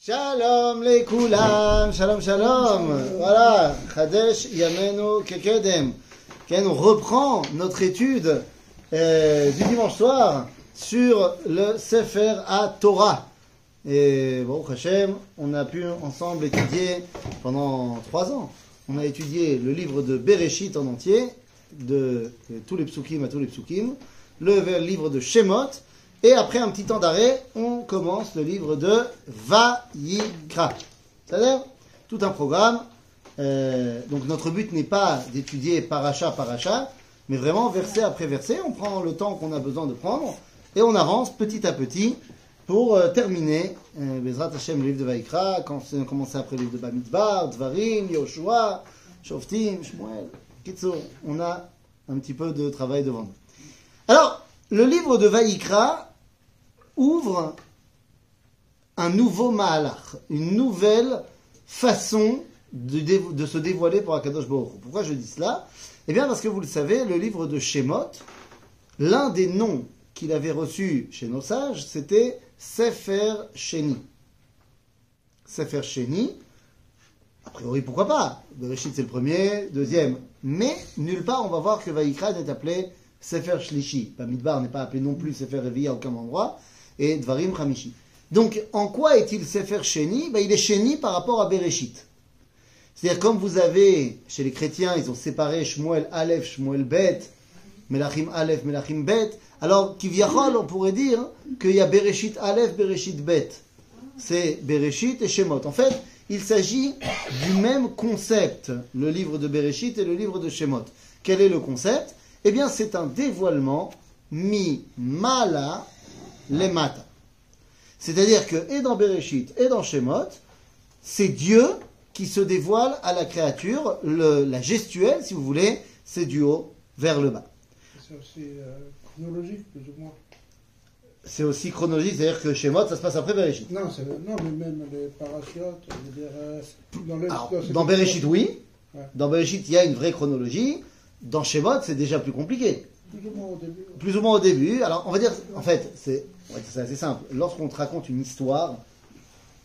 Shalom les koulam, shalom shalom. Voilà, Chadesh Yamenu Kekedem. On reprend notre étude euh, du dimanche soir sur le Sefer à Torah. Et bon, Hachem, on a pu ensemble étudier pendant trois ans. On a étudié le livre de Bereshit en entier, de, de tous les psukim à tous les psukim, le livre de Shemot, et après un petit temps d'arrêt, on commence le livre de Vayikra. C'est-à-dire tout un programme. Euh, donc notre but n'est pas d'étudier paracha paracha, mais vraiment verset après verset. On prend le temps qu'on a besoin de prendre et on avance petit à petit pour euh, terminer euh, Bezrat Hashem, le livre de Vayikra, quand on commence après le livre de Bamidbar, Dvarim, Yoshua, Shoftim, Shmuel. Kitso, on a un petit peu de travail devant nous. Alors, le livre de Vayikra ouvre un nouveau Mahalach, une nouvelle façon de, se dévoiler pour Akadosh Baruch. Pourquoi je dis cela? Eh bien parce que vous le savez, le livre de Shemot, l'un des noms qu'il avait reçus chez nos sages, c'était Sefer Sheni. Sefer Sheni, a priori pourquoi pas? Bereshit c'est le premier, deuxième, mais nulle part on va voir que Vaïkra n'est appelé Sefer Shlishi. Bamidbar n'est pas appelé non plus Sefer Revi à aucun endroit, et Dvarim Hamishi. Donc, en quoi est-il Sefer Sheni? Ben, Il est Sheni par rapport à Bereshit. C'est-à-dire, comme vous avez, chez les chrétiens, ils ont séparé Shmuel Aleph, Shmuel Bet, Melachim Aleph, Melachim Bet, alors, Kivyachol, on pourrait dire qu'il y a Bereshit Aleph, Bereshit Bet. C'est Bereshit et Shemot. En fait, il s'agit du même concept, le livre de Bereshit et le livre de Shemot. Quel est le concept? Eh bien, c'est un dévoilement mi mala lemata. C'est-à-dire que, et dans Bereshit et dans Shemot, c'est Dieu qui se dévoile à la créature, le- la gestuelle, si vous voulez, c'est du haut vers le bas. C'est aussi euh, chronologique, plus ou moins. C'est aussi chronologique, c'est-à-dire que Shemot, ça se passe après Bereshit. Non, non mais même les parachutes, euh, dans, le, Alors, dans- dans Bereshit, oui. Ouais. Dans Bereshit, il y a une vraie chronologie. Dans Shemot, c'est déjà plus compliqué. Plus ou moins au début. Alors, on va dire, en fait, c'est assez simple. Lorsqu'on te raconte une histoire,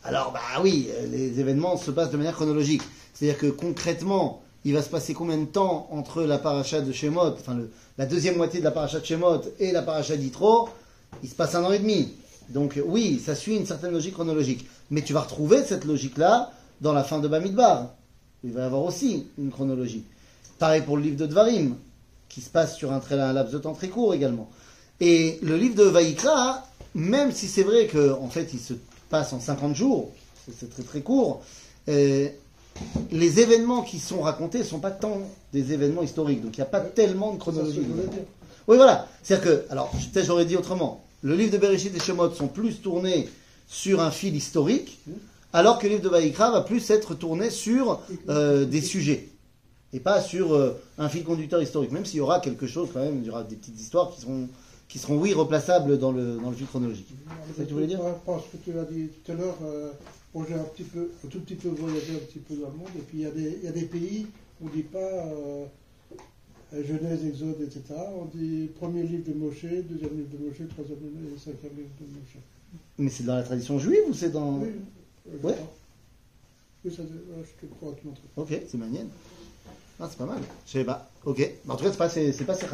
alors, bah oui, les événements se passent de manière chronologique. C'est-à-dire que concrètement, il va se passer combien de temps entre la paracha de Shemot, enfin la deuxième moitié de la paracha de Shemot et la paracha d'Itro Il se passe un an et demi. Donc oui, ça suit une certaine logique chronologique. Mais tu vas retrouver cette logique-là dans la fin de Bamidbar. Il va y avoir aussi une chronologie. Pareil pour le livre de Dvarim, qui se passe sur un, très, un laps de temps très court également. Et le livre de Vaïkra, même si c'est vrai qu'en fait il se passe en 50 jours, c'est- très très court, euh, les événements qui sont racontés ne sont pas tant des événements historiques, donc il n'y a pas tellement de chronologie. Oui, voilà. C'est-à-dire que, alors, peut-être j'aurais dit autrement. Le livre de Bereshit et Shemot sont plus tournés sur un fil historique, alors que le livre de Vaïkra va plus être tourné sur euh, des sujets. Et pas sur euh, un fil conducteur historique. Même s'il y aura quelque chose quand même, il y aura des petites histoires qui seront, qui seront oui, replaçables dans le, dans le fil chronologique. C'est ça que tu voulais dire? À ce que tu as dit tout à l'heure, euh, bon, j'ai un, petit peu, un tout petit peu voyagé un petit peu dans le monde, et puis il y a des, il y a des pays où on ne dit pas euh, euh, Genèse, Exode, etc. On dit premier livre de Moshe, deuxième livre de Moshe, troisième livre et cinquième livre de Moshe. Mais c'est dans la tradition juive ou c'est dans... Oui, je Ouais. crois. Oui, ça, je te crois te montrer. Ok, c'est manienne. Ah, c'est pas mal. Je sais pas. Ok. En tout cas, c'est pas, c'est, pas c'est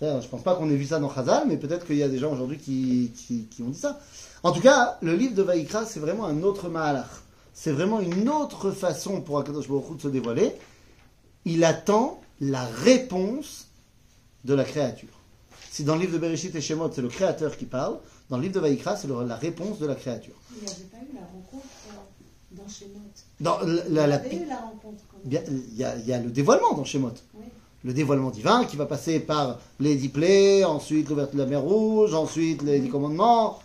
Je pense pas qu'on ait vu ça dans Chazal, mais peut-être qu'il y a des gens aujourd'hui qui, qui, ont dit ça. En tout cas, le livre de Vaïkra, c'est vraiment un autre Mahalach. C'est vraiment une autre façon pour Akadosh Baruch de se dévoiler. Il attend la réponse de la créature. Si dans le livre de Bereshit et Shemot, c'est le créateur qui parle, dans le livre de Vaïkra, c'est la réponse de la créature. Il n'y avait pas eu la rencontre euh, dans Shemot. Dans la, Il y la- la- il a, il y a le dévoilement dans Shemot. Oui. le dévoilement divin qui va passer par les dix plaies, ensuite l'ouverture de la mer rouge, ensuite les dix commandements.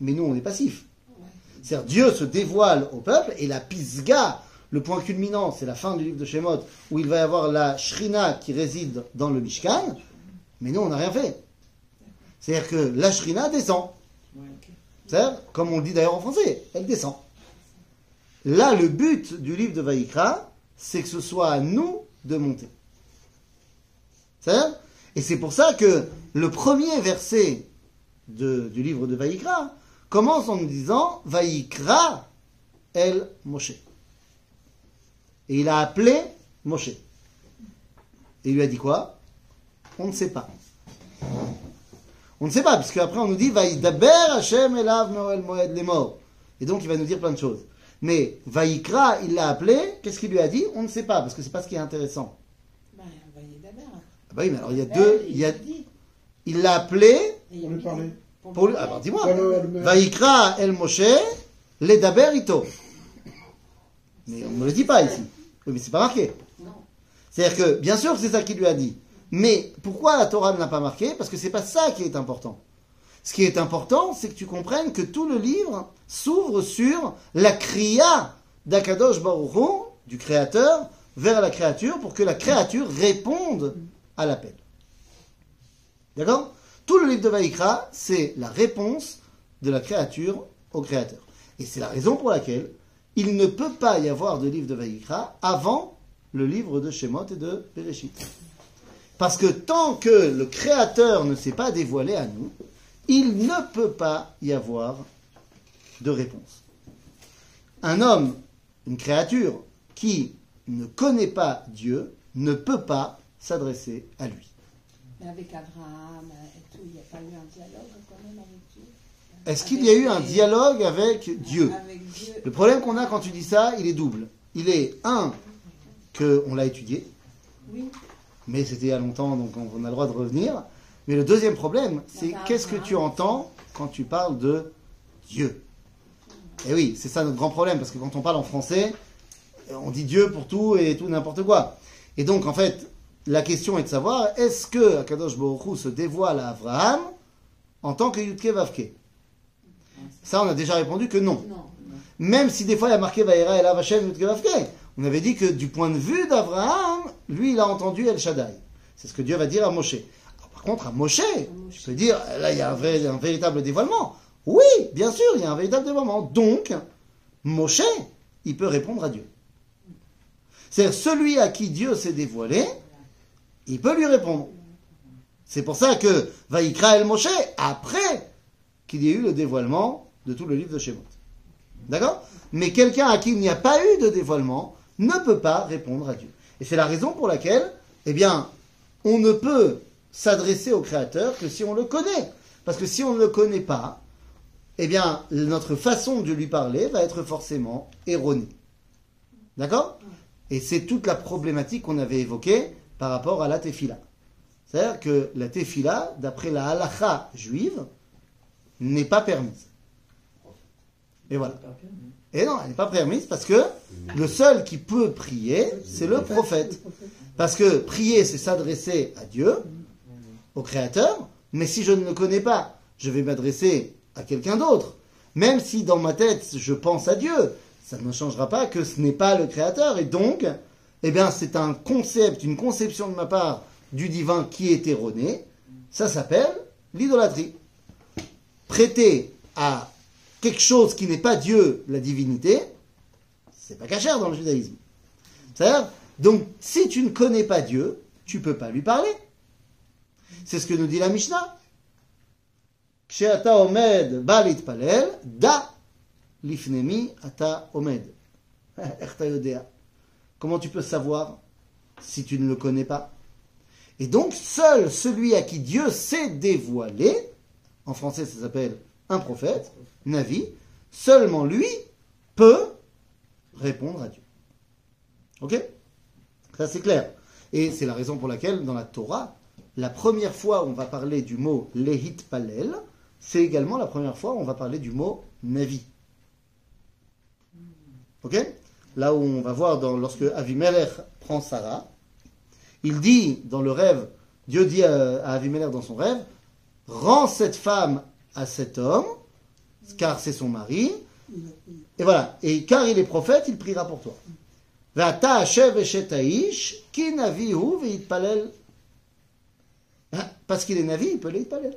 Mais nous on est passifs. C'est-à-dire Dieu se dévoile au peuple et la pisga, le point culminant, c'est la fin du livre de Shemot où il va y avoir la shrina qui réside dans le Mishkan, mais nous on n'a rien fait. C'est-à-dire que la shrina descend. C'est-à-dire, comme on le dit d'ailleurs en français, elle descend. Là, le but du livre de Vaïkra, c'est que ce soit à nous de monter. C'est-à-dire Et c'est pour ça que le premier verset du livre de Vaïkra commence en nous disant Vaïkra El Moshe. Et il a appelé Moshe. Et il lui a dit quoi On ne sait pas. On ne sait pas, puisque après on nous dit Vaïdaber Hashem Elav Noel Moed Lemor. Et donc il va nous dire plein de choses. Mais Vaïkra, il l'a appelé, qu'est-ce qu'il lui a dit? On ne sait pas, parce que c'est pas ce qui est intéressant. Bah. Ah bah oui, mais alors il y a deux. Il, y a, il l'a appelé On lui parlait. pour lui. Ah bah dis-moi. Vaïkra El Moshe, les Daber Ito. Mais on ne me le dit pas ici. Oui, mais c'est pas marqué. Non. C'est-à-dire que, bien sûr que c'est ça qu'il lui a dit. Mais pourquoi la Torah ne l'a pas marqué? Parce que c'est pas ça qui est important. Ce qui est important, c'est que tu comprennes que tout le livre s'ouvre sur la kriya d'Akadosh Baruch du Créateur, vers la créature, pour que la créature réponde à l'appel. D'accord? Tout le livre de Vaïkra, c'est la réponse de la créature au Créateur. Et c'est la raison pour laquelle il ne peut pas y avoir de livre de Vaïkra avant le livre de Shemot et de Bereshit. Parce que tant que le Créateur ne s'est pas dévoilé à nous, il ne peut pas y avoir de réponse. Un homme, une créature qui ne connaît pas Dieu, ne peut pas s'adresser à lui. Mais avec Abraham et tout, il n'y a pas eu un dialogue quand même avec Dieu? Est-ce qu'il y a eu un dialogue avec Dieu? Avec Dieu. Le problème qu'on a quand tu dis ça, il est double. Il est, un, qu'on l'a étudié, Oui. mais c'était il y a longtemps, donc on a le droit de revenir. Mais le deuxième problème, c'est qu'est-ce que tu entends quand tu parles de Dieu Et oui, c'est ça notre grand problème, parce que quand on parle en français, on dit Dieu pour tout et tout n'importe quoi. Et donc, en fait, la question est de savoir, est-ce que Akadosh Hu se dévoile à Abraham en tant que Yudke Vavke? Ça, on a déjà répondu que non. Même si des fois il y a marqué Vaïra et Hashem Yudke Vavke. On avait dit que du point de vue d'Abraham, lui, il a entendu El Shaddai. C'est ce que Dieu va dire à Moshe. Par contre, à Moshe, tu peux dire, là, il y a un, vrai, un véritable dévoilement. Oui, bien sûr, il y a un véritable dévoilement. Donc, Moshe, il peut répondre à Dieu. C'est-à-dire, celui à qui Dieu s'est dévoilé, il peut lui répondre. C'est pour ça que Vaïkra El Moshe, après qu'il y ait eu le dévoilement de tout le livre de Shemot. D'accord? Mais quelqu'un à qui il n'y a pas eu de dévoilement ne peut pas répondre à Dieu. Et c'est la raison pour laquelle, eh bien, on ne peut s'adresser au Créateur que si on le connaît. Parce que si on ne le connaît pas, eh bien, notre façon de lui parler va être forcément erronée. D'accord? Et c'est toute la problématique qu'on avait évoquée par rapport à la tefila. C'est-à-dire que la tefila, d'après la halacha juive, n'est pas permise. Et voilà. Et non, elle n'est pas permise parce que le seul qui peut prier, c'est le prophète. Parce que prier, c'est s'adresser à Dieu, au Créateur, mais si je ne le connais pas, je vais m'adresser à quelqu'un d'autre. Même si dans ma tête, je pense à Dieu, ça ne changera pas que ce n'est pas le Créateur. Et donc, eh bien, c'est un concept, une conception de ma part du divin qui est erronée. Ça s'appelle l'idolâtrie. Prêter à quelque chose qui n'est pas Dieu, la divinité, c'est pas cachère dans le judaïsme. C'est-à-dire, donc, si tu ne connais pas Dieu, tu peux pas lui parler. C'est ce que nous dit la Mishnah. Omed balit palel, da lifnemi ata omed. Comment tu peux savoir si tu ne le connais pas? Et donc, seul celui à qui Dieu s'est dévoilé, en français ça s'appelle un prophète, Navi, seulement lui peut répondre à Dieu. Ok? Ça c'est clair. Et c'est la raison pour laquelle dans la Torah, la première fois où on va parler du mot Lehit Palel, c'est également la première fois où on va parler du mot Navi. Ok? Là où on va voir dans, lorsque Avimelech prend Sarah, il dit dans le rêve, Dieu dit à, à Avimelech dans son rêve, rends cette femme à cet homme, car c'est son mari, et voilà. Et car il est prophète, il priera pour toi parce qu'il est navi, il peut les parler.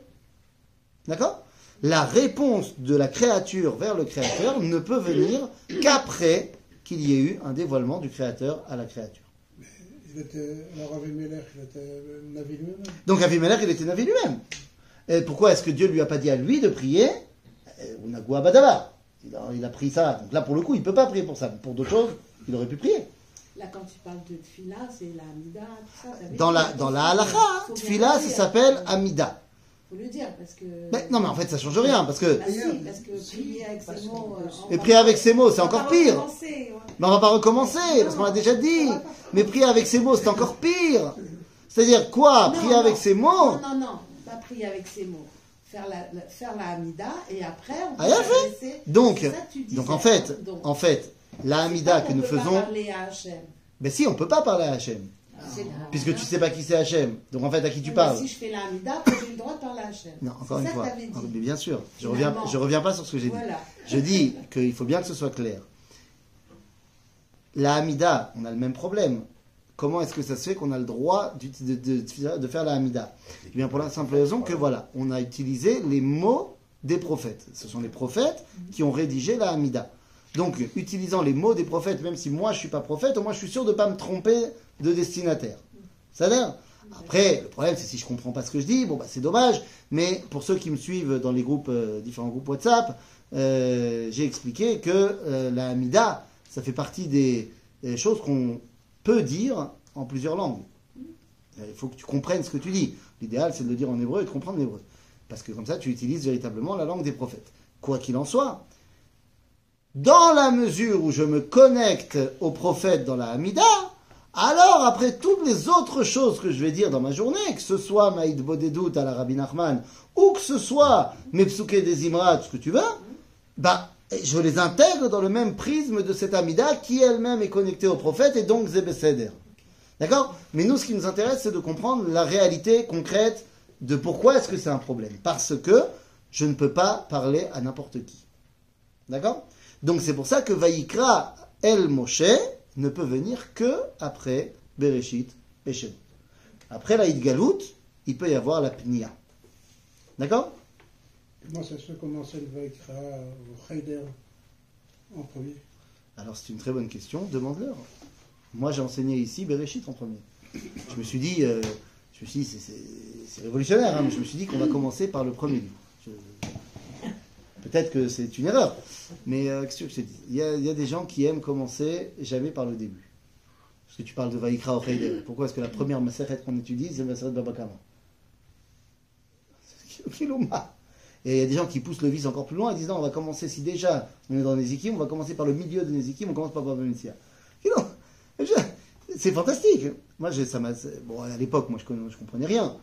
D'accord? La réponse de la créature vers le créateur ne peut venir qu'après qu'il y ait eu un dévoilement du créateur à la créature. Il était, alors Avimelech, il était euh, Navi lui-même? Donc Avimelech, il était Navi lui-même. Et pourquoi est-ce que Dieu lui a pas dit à lui de prier? Eh, il a, il a pris ça. Donc là, pour le coup, il ne peut pas prier pour ça. Pour d'autres choses, il aurait pu prier. Là, quand tu parles de tfila, c'est la Amida, tout ça. Dans la, dans la halakha, bien tfila, ça s'appelle Amida. Faut le dire, parce que. Mais, non, mais en fait, ça change rien, parce que, Bah si, parce que prier avec ces mots. euh, va prier avec ces c'est va encore pire. ouais. Mais on va pas recommencer, parce qu'on l'a déjà dit. Mais prier avec ces mots, c'est encore pire. C'est-à-dire quoi Non, Prier non. avec ces mots Non, non, non, pas prier avec ces mots. Faire la, la- faire la Hamida et après on Ah, peut il a fait. s'adresser- Donc, ça donc en fait, hein. Donc, en fait, la Hamida que nous faisons, parler à Hachem. ben si, on peut pas parler à Hachem, la puisque tu sais pas qui c'est Hachem. Donc en fait, à qui tu parles mais Si je fais la Hamida, j'ai le droit de parler à Hachem. Non, encore une fois. dit. Mais bien sûr, je reviens, je reviens pas sur ce que j'ai dit. Je dis qu'il faut bien que ce soit clair. La Hamida, on a le même problème. Comment est-ce que ça se fait qu'on a le droit de- de faire la Hamida? Eh bien, pour la simple raison que voilà, on a utilisé les mots des prophètes. Ce sont les prophètes qui ont rédigé la Hamida. Donc, utilisant les mots des prophètes, même si moi je suis pas prophète, au moins je suis sûr de ne pas me tromper de destinataire. Ça l'air Après, le problème c'est si je comprends pas ce que je dis, bon bah c'est dommage. Mais pour ceux qui me suivent dans les groupes, euh, différents groupes WhatsApp, euh, j'ai expliqué que euh, la Hamida, ça fait partie des, des choses qu'on peut dire en plusieurs langues. Il faut que tu comprennes ce que tu dis. L'idéal, c'est de le dire en hébreu et de comprendre l'hébreu. Parce que comme ça, tu utilises véritablement la langue des prophètes. Quoi qu'il en soit, dans la mesure où je me connecte aux prophètes dans la Hamida, alors après toutes les autres choses que je vais dire dans ma journée, que ce soit Maïd Bodedout à la Rabbi Nachman, ou que ce soit mes psuké des Imrat, ce que tu veux, bah, je les intègre dans le même prisme de cette Hamida qui elle-même est connectée aux prophètes et donc Zebeseder. D'accord? Mais nous, ce qui nous intéresse, c'est de comprendre la réalité concrète de pourquoi est-ce que c'est un problème. Parce que je ne peux pas parler à n'importe qui. D'accord? Donc c'est pour ça que Vaïkra El Moshe ne peut venir que après Bereshit et Shemot. Après la Galout, il peut y avoir la Pnia. D'accord? Comment ça se fait qu'on enseigne Vaikra au Heider en premier? Alors c'est une très bonne question, demande-leur. Moi j'ai enseigné ici Bereshit en premier. Je me suis dit, euh, je me suis dit, c'est- révolutionnaire, hein, mais je me suis dit qu'on va commencer par le premier livre. Je- Peut-être que c'est une erreur, mais euh, te dis? Il y, a, des gens qui aiment commencer jamais par le début. Parce que tu parles de Vaikra au. Pourquoi est-ce que la première Maseret qu'on étudie, c'est Maseret Babakama. Et il y a des gens qui poussent le vice encore plus loin et disent non, on va commencer, si déjà on est dans Nezikim, on va commencer par le milieu de Nezikim, on commence par Baba C'est fantastique. Moi, ça Bon, à l'époque, moi, je, je comprenais rien.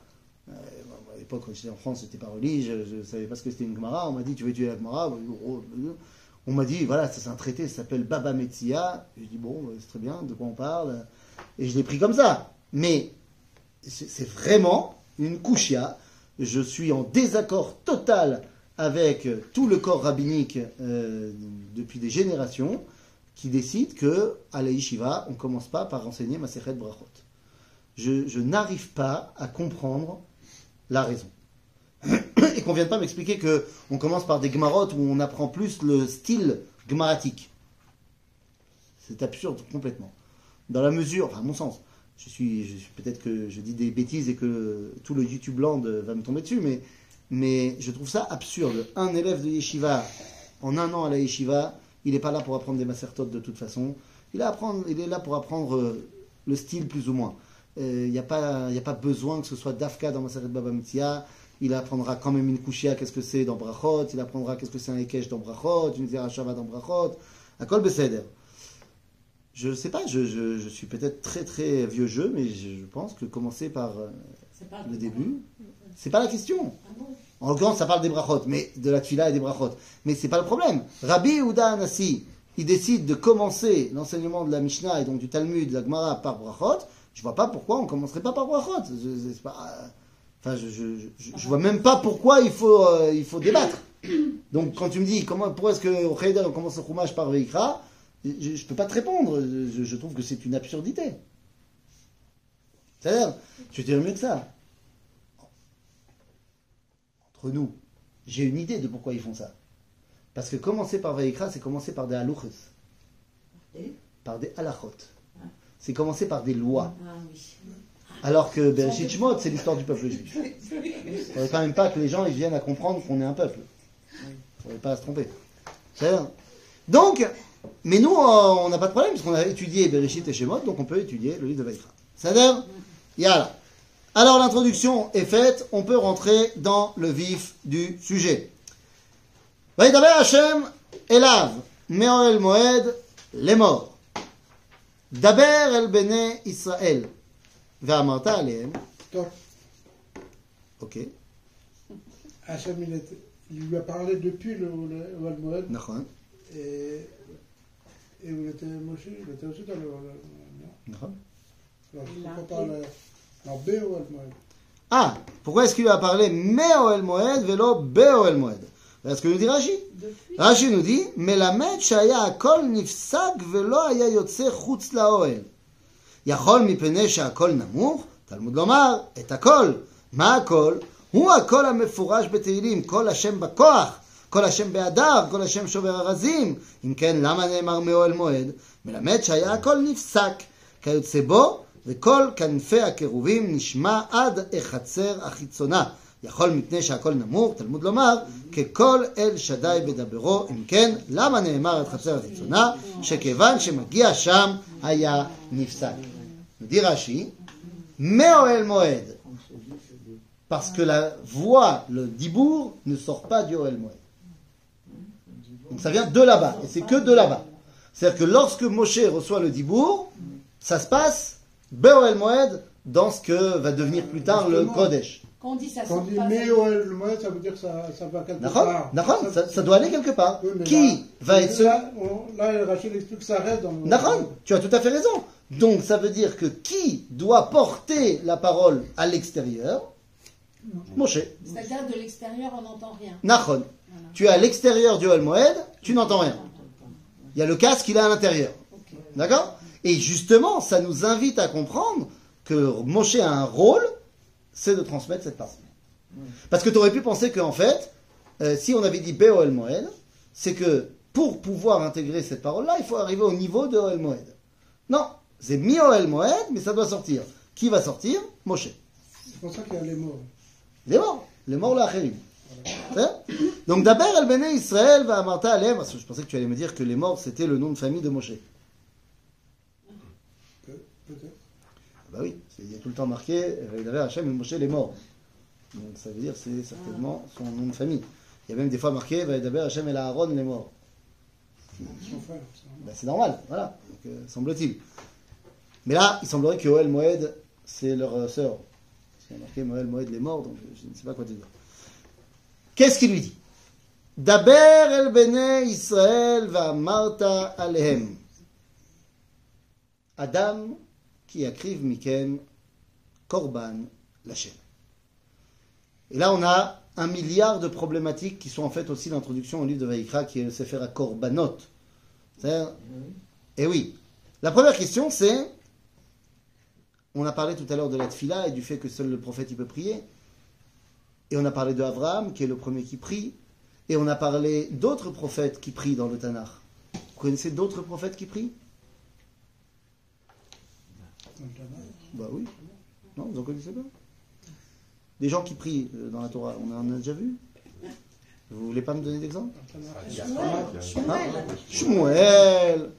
Euh, l'époque, quand j'étais en France, j'étais pas religieux, je, je savais pas ce que c'était une Gemara. On m'a dit, tu veux tuer la Gemara? On m'a dit, voilà, c'est un traité, ça s'appelle Baba Metzia. Je dis, bon, euh, c'est très bien, de quoi on parle? Et je l'ai pris comme ça. Mais c'est vraiment une couchia. Je suis en désaccord total avec euh, tout le corps rabbinique euh, depuis des générations qui décide que à la yeshiva, on commence pas par enseigner Masechet Brachot. Je, je n'arrive pas à comprendre la raison. Et qu'on vienne pas m'expliquer que on commence par des gmarot où on apprend plus le style gmaratique. C'est absurde complètement. Dans la mesure, à mon sens, je suis, peut-être que je dis des bêtises et que tout le YouTube Land va me tomber dessus, mais, je trouve ça absurde. Un élève de yeshiva, en un an à la yeshiva, il n'est pas là pour apprendre des macertotes de toute façon. Il est là pour apprendre euh, le style plus ou moins. Euh, Il n'y a, pas- y a pas besoin que ce soit Dafka dans Maseret Baba Mitzia. Il apprendra quand même une Kushia, qu'est-ce que c'est dans Brachot. Il apprendra qu'est-ce que c'est un Ekesh dans Brachot, une Zerachava dans Brachot. À Kol Beseder. Je ne sais pas, je, je- je suis peut-être très très vieux jeu, mais je, je pense que commencer par euh, le début, c'est pas la question. Ah bon En l'occurrence, ça parle des brachot, mais de la tfila et des brachot. Mais c'est pas le problème. Rabbi Ouda Anassi, il décide de commencer l'enseignement de la Mishnah et donc du Talmud, de la Gemara par brachot. Je vois pas pourquoi on commencerait pas par brachot. Je, je- pas- enfin, je, vois même pas pourquoi il faut, euh, il faut débattre. Donc, quand tu me dis comment, pourquoi est-ce que au on commence le Chumash par Veikra, je, je peux pas te répondre. Je, trouve que c'est une absurdité. C'est-à-dire, je dire mieux que ça entre nous, j'ai une idée de pourquoi ils font ça. Parce que commencer par Vaïkra, c'est commencer par des halouches, Et? Par des halachot. C'est commencer par des lois. Ah. Alors que Bereshit Shmot, c'est l'histoire du peuple juif. Il faudrait quand même pas que les gens ils viennent à comprendre qu'on est un peuple. ne pas à se tromper. Donc, mais nous, euh, on n'a pas de problème, parce qu'on a étudié Bereshit et Shemot, donc on peut étudier le livre de Vaïkra. C'est-à-dire, Yala. Alors l'introduction est faite, on peut rentrer dans le vif du sujet. Vaïdaber Hashem Elav, Me'oel Moed, les morts. Daber el Bene Israël, Ve'amarta alehem. Donc, Ok, Hachem, il, était- il lui a parlé depuis le, le, le Moed, Nachon, et, il était Moshe, il était aussi dans le. le- non? Alors, B au Moed. Ah, pourquoi est-ce qu'il lui a parlé Me'oel Moed, Velo Be'oel Moed Parce que nous dit Rashi. רש"י nous dit, מלמד שהיה הכל נפסק ולא היה יוצא חוץ לאוהל. יכול מפני שהכל נמוך, תלמוד לומר, את הכל. מה הכל? הוא הכל המפורש בתהילים, כל השם בכוח, כל השם בהדר, כל השם שובר ארזים. אם כן, למה נאמר מאוהל מועד? מלמד שהיה הכל נפסק, כיוצא בו, וכל כנפי הקירובים נשמע עד החצר החיצונה. יכול מפני שהכל נמוך, תלמוד לומר, ככל אל שדי בדברו, אם כן, למה נאמר עד חצר החיצונה? שכיוון שמגיע שם היה נפסק. dit Rashi, Me'oel Moed. Parce que la voix, le dibour, ne sort pas du Oel Moed. Donc ça vient de là-bas, et c'est que de là-bas. C'est-à-dire que lorsque Moshe reçoit le dibour, ça se passe Be'oel Moed dans ce que va devenir plus tard le Justement. Kodesh. quand on dit ça Quand on dit pas, mais ça- veut dire que ça, ça va quelque part. Ça, ça doit aller quelque part. Oui, Qui là- va être celui Là, on- là, Rachel explique que ça reste dans le. D'accord, tu as tout à fait raison. Donc ça veut dire que qui doit porter la parole à l'extérieur? Moshe. c'est-à-dire de l'extérieur, on n'entend rien. Nachon. Tu es à l'extérieur du Ol Moed, tu n'entends rien. Il y a le casque, il est à l'intérieur. D'accord? Et justement, ça nous invite à comprendre que Moshe a un rôle, c'est de transmettre cette parole. Parce que tu aurais pu penser qu'en fait, euh, si on avait dit Be'ol Moed, c'est que pour pouvoir intégrer cette parole-là, il faut arriver au niveau de Oel Moed. Non, c'est mi Oel Moed, mais ça doit sortir. Qui va sortir? Moshe. C'est pour ça qu'il y a les mots. Les morts, les morts l'Acherim. Donc d'abord, El Israël va amarta alem. Parce que je pensais que tu allais me dire que les morts c'était le nom de famille de Moshe. Pe- Peut-être. Ah Bah oui, il y a tout le temps marqué Vaïdaver Hachem et Moshe les morts. Donc ça veut dire que c'est certainement son nom de famille. Il y a même des fois marqué Vaïdaver Hachem et Aaron les morts. Ben, c'est normal, voilà, euh, semble-t-il. Mais là, il semblerait que Oel Moed, c'est leur euh, sœur. Parce qu'il y a marqué Moel Moed les morts, donc je, je ne sais pas quoi te dire. Qu'est-ce qu'il lui dit? Daber el bene Israël va Marta alehem. Adam qui akriv mikem korban lachem. Et là, on a un milliard de problématiques qui sont en fait aussi l'introduction au livre de Vaïkra qui est le Sefer à Korbanot. C'est-à-dire- Eh oui. La première question, c'est on a parlé tout à l'heure de la tfila et du fait que seul le prophète peut prier. Et on a parlé de qui est le premier qui prie. Et on a parlé d'autres prophètes qui prient dans le Tanakh. Vous connaissez d'autres prophètes qui prient? Bah oui. Non, vous en connaissez pas Des gens qui prient euh, dans la Torah, on en a déjà vu Vous voulez pas me donner d'exemple. Shmuel,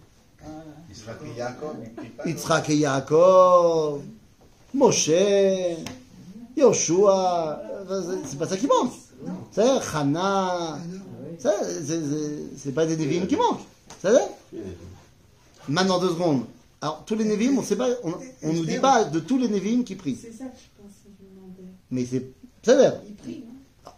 pas. Yitzhak et Yaakov, Moshe, Yoshua, c'est pas ça qui manque. C'est Hana, ça, c'est- pas des Névim qui manquent. Ça va? Maintenant deux secondes. Alors tous les Névim, on sait pas, on, on nous dit pas de tous les Névim qui prient. C'est ça que je pensais, je demandais. Mais c'est c'est vrai. Il prie, hein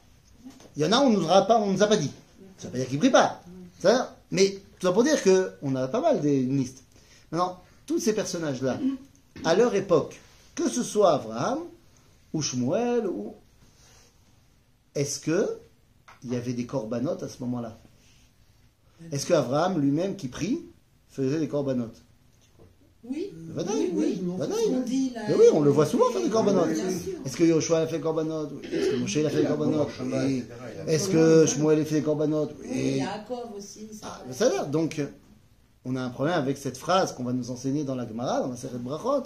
Il y en a, on nous on nous a pas dit. Ça veut pas dire qu'ils prient pas. Ça, mais tout ça pour dire que on a pas mal des une liste. Maintenant, tous ces personnages-là, à leur époque, que ce soit Abraham ou Shmuel ou est-ce que il y avait des corbanotes à ce moment-là? Est-ce que Abraham lui-même qui prie faisait des corbanotes? Oui, Vadaï, oui, oui, Vadaï. on dit là. Mais oui, on le voit souvent faire des corbanotes. Est-ce que Yoshua a fait des corbanotes Oui. Est-ce que Moshe a fait des corbanotes Oui. Est-ce que Shmuel a fait des corbanotes Oui, Oui. Yaakov aussi. Ah, vrai. ça veut dire, donc, on a un problème avec cette phrase qu'on va nous enseigner dans la Gemara, dans la série de Brachot,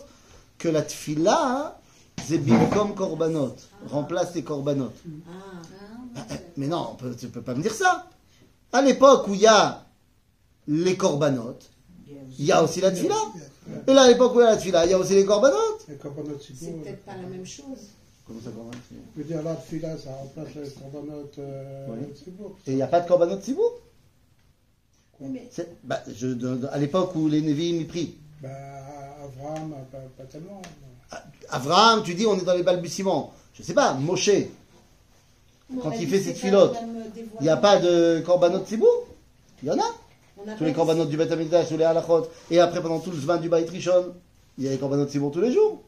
que la tfila, c'est comme korbanot, remplace les korbanot. Ah, Mais non, on peut- tu peux pas me dire ça. À l'époque où il y a les corbanotes, il y a aussi la tfila. Et là, à l'époque où il y a la tfila, il y a aussi les corbanotes. Les corbanotes C'est Sibour, peut-être pas la même chose. Comment ça, corbanotes Je veux dire, là, fila, ça remplace les corbanotes euh, Oui. Et il n'y a pas de corbanotes Sibour Oui, mais C'est- bah, je- de- de- À l'époque où les Nevi'im y prient. Ben, Abraham, pas, pas tellement. Abraham, tu dis, on est dans les balbutiements. Je sais pas, Moshe, Quand il fait c'est le même il n'y a pas de corbanotes Sibour Il y en a. Tous les corbanotes du Beth Amikdash, tous les halachot. Et après, pendant tout le Zvan du Baït Rishon, il y a les corbanotes Sibour tous les jours.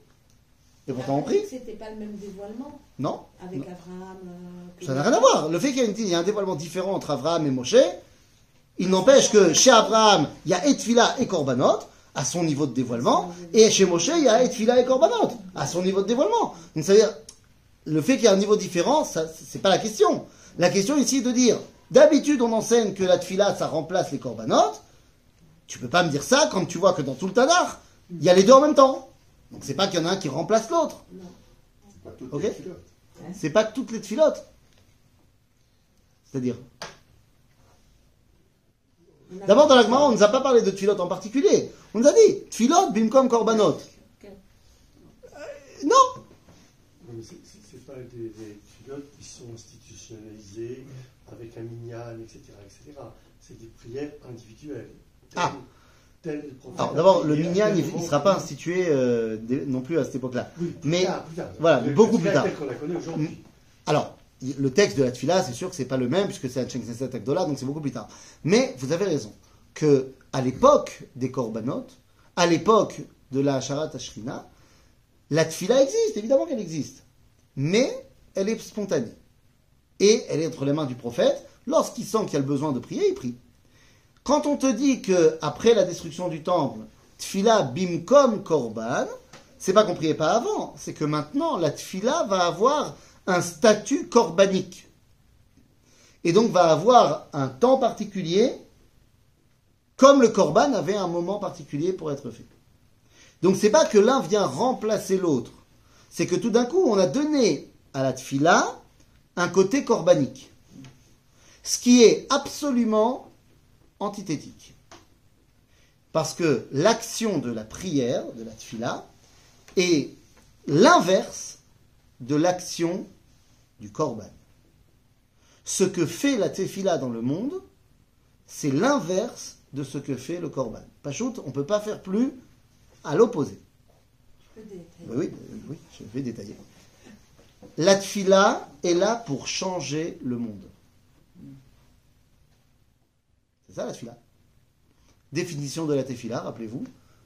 Et pourtant, on prie. C'était pas le même dévoilement Non avec. Abraham. euh, Ça n'a rien à voir. Le fait qu'il y, y a un dévoilement différent entre Abraham et Moshe, il n'empêche que chez Abraham, il y a Etfila et Korbanot, à son niveau de dévoilement, et chez Moshe, il y a Etfila et Korbanot, à son niveau de dévoilement. Donc, ça veut dire, le fait qu'il y a un niveau différent, ça, c'est pas la question. La question ici est de dire, d'habitude, on enseigne que la Tfila, ça remplace les Korbanot. Tu peux pas me dire ça quand tu vois que dans tout le Tanakh, il y a les deux en même temps. Donc, c'est pas qu'il y en a un qui remplace l'autre. Non. C'est pas toutes Ok. les filotes. C'est pas toutes les tfilotes. C'est-à-dire, d'abord dans la Gemara, on ne nous a pas parlé de tfilotes en particulier. On nous a dit tfilot bimkom korbanot. Euh, non, c'est- pas des, des pilotes qui sont institutionnalisés avec un minyan, etc. etc. C'est des prières individuelles. Ah. tel Alors a d'abord, le minyan, il ne sera pas institué euh, non plus à cette époque-là. Oui, Mais, tard, plus tard. voilà, Le- beaucoup plus tard. la. Alors, le texte de la tfila, c'est sûr que c'est pas le même, puisque c'est un Knesset Agdola, donc c'est beaucoup plus tard. Mais vous avez raison, que à l'époque des korbanot, à l'époque de la Sharat Ashrina, la tfila existe, évidemment qu'elle existe. Mais elle est spontanée. Et elle est entre les mains du prophète. Lorsqu'il sent qu'il a le besoin de prier, il prie. Quand on te dit que après la destruction du temple, tfila bimkom korban, c'est pas qu'on priait pas avant, c'est que maintenant la tfila va avoir un statut corbanique. Et donc va avoir un temps particulier, comme le korban avait un moment particulier pour être fait. Donc c'est pas que l'un vient remplacer l'autre, c'est que tout d'un coup on a donné à la tfila un côté corbanique. Ce qui est absolument antithétique. Parce que l'action de la prière, de la tfila, est l'inverse de l'action du korban. Ce que fait la tefila dans le monde, c'est l'inverse de ce que fait le korban. Pachout, on ne peut pas faire plus à l'opposé. Oui, oui, oui, je vais détailler. La tfila est là pour changer le monde. C'est ça la tfila. Définition de la tefila, rappelez-vous.